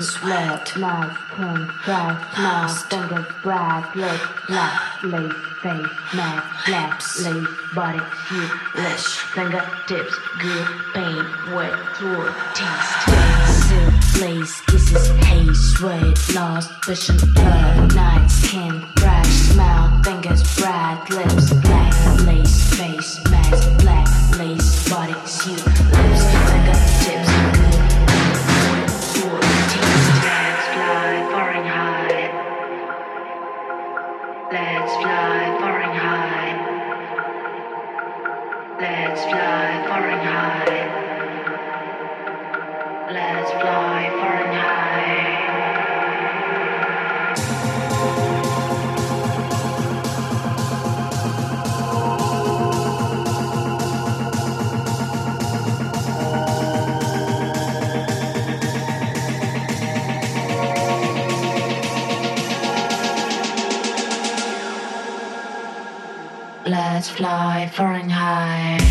sweat, knife, pin, drive, mouth, fingers, bride, lip, laugh, lace, face, mouth, lips, lace, body, suit, lips, finger tips, good, pain, wet, through, taste, silk, lace, kisses, haze, sweat, lost, vision, blood, night, skin, brush, smile, fingers, bright, lips, black, lace, face, mask, black, lace, body, suit, lips, fly, foreign high.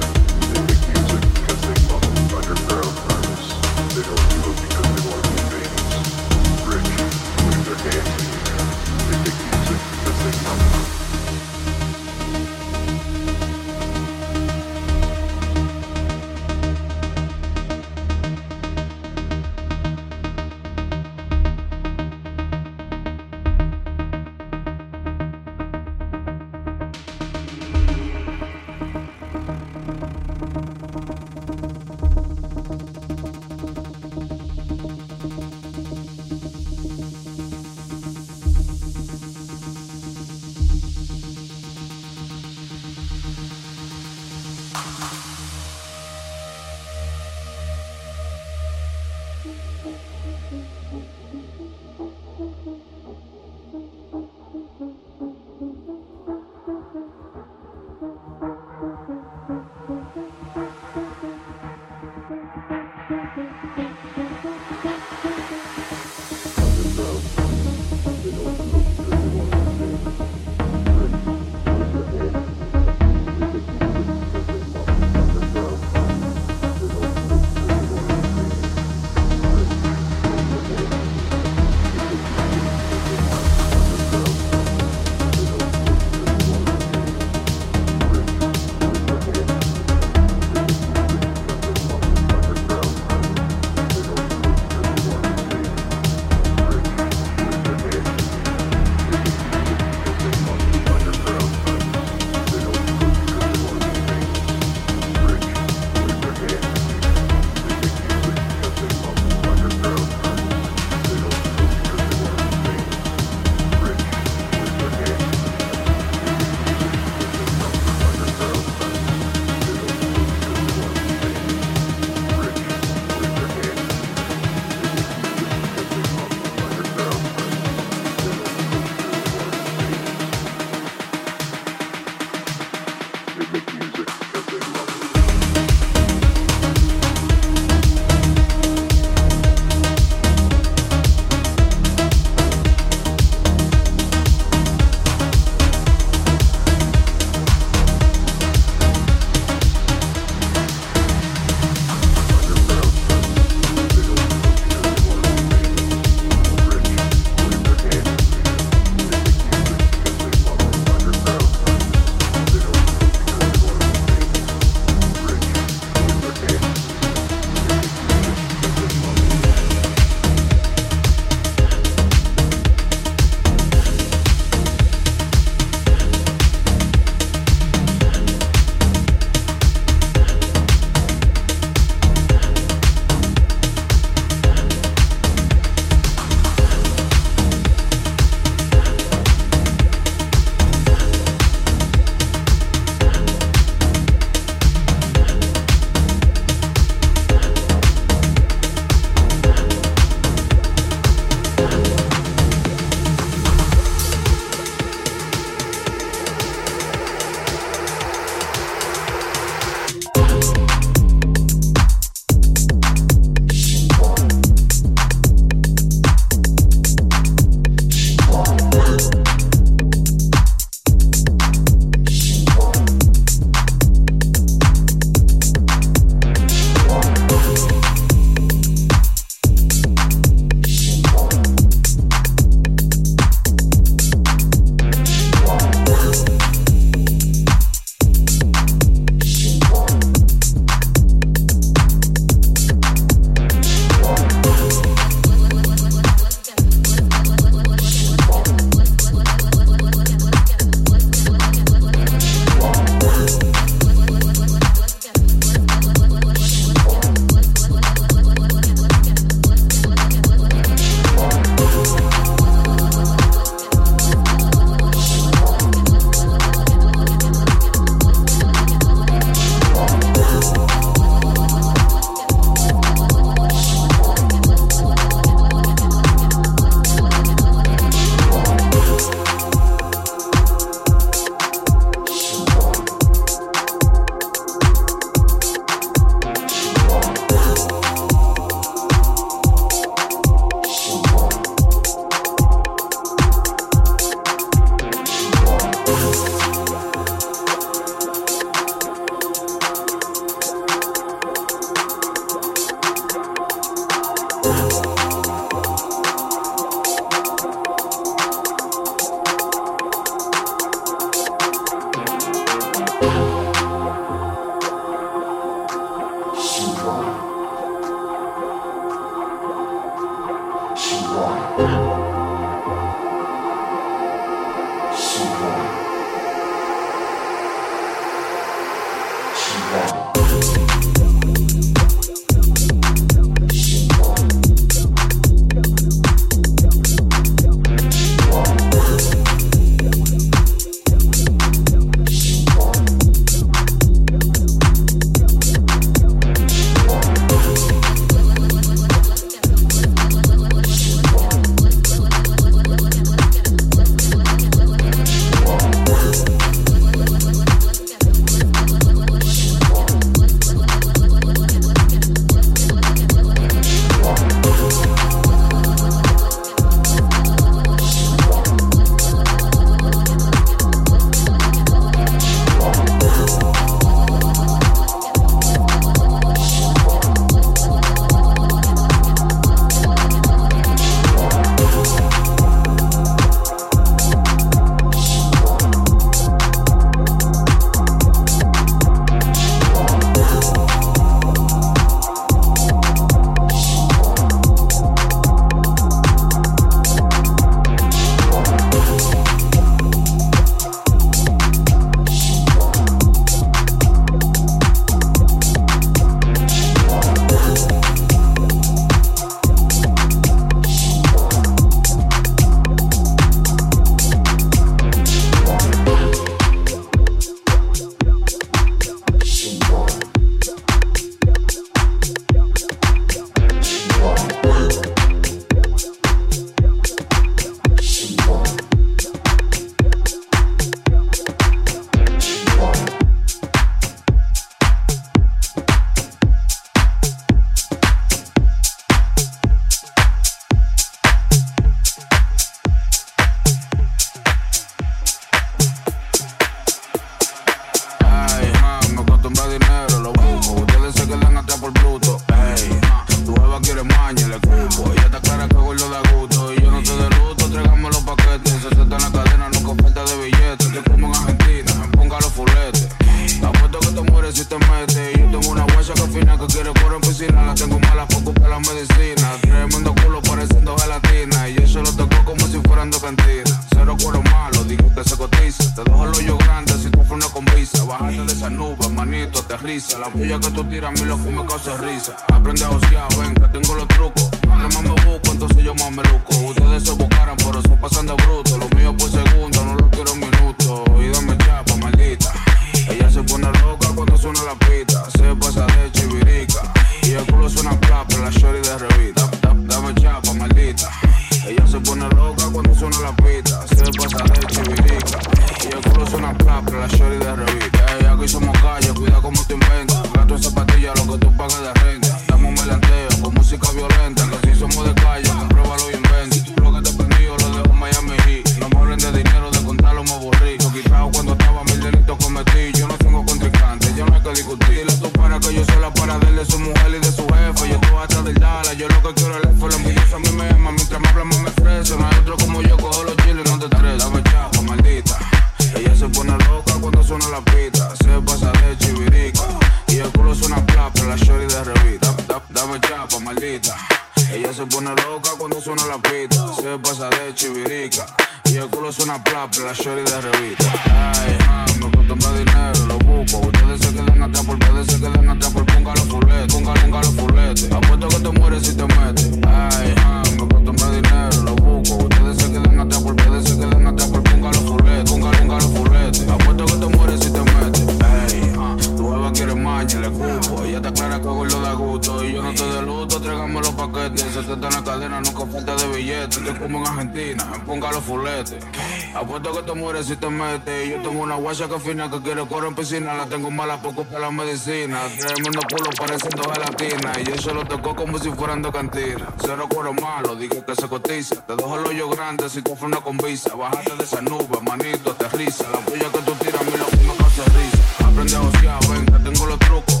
En piscina. La tengo mala poco para la medicina. Tremendo culo pareciendo gelatina. Y yo se lo tocó como si fueran de cantina. Cero cuero malo, dije que se cotiza. Te dejo el hoyo grande si tú una con visa. Bájate de esa nube, manito, aterriza. La puya que tú tiras a mí lo que risa. Aprende a josear, ven que tengo los trucos.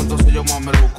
Entonces yo me.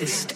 Can't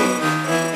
Música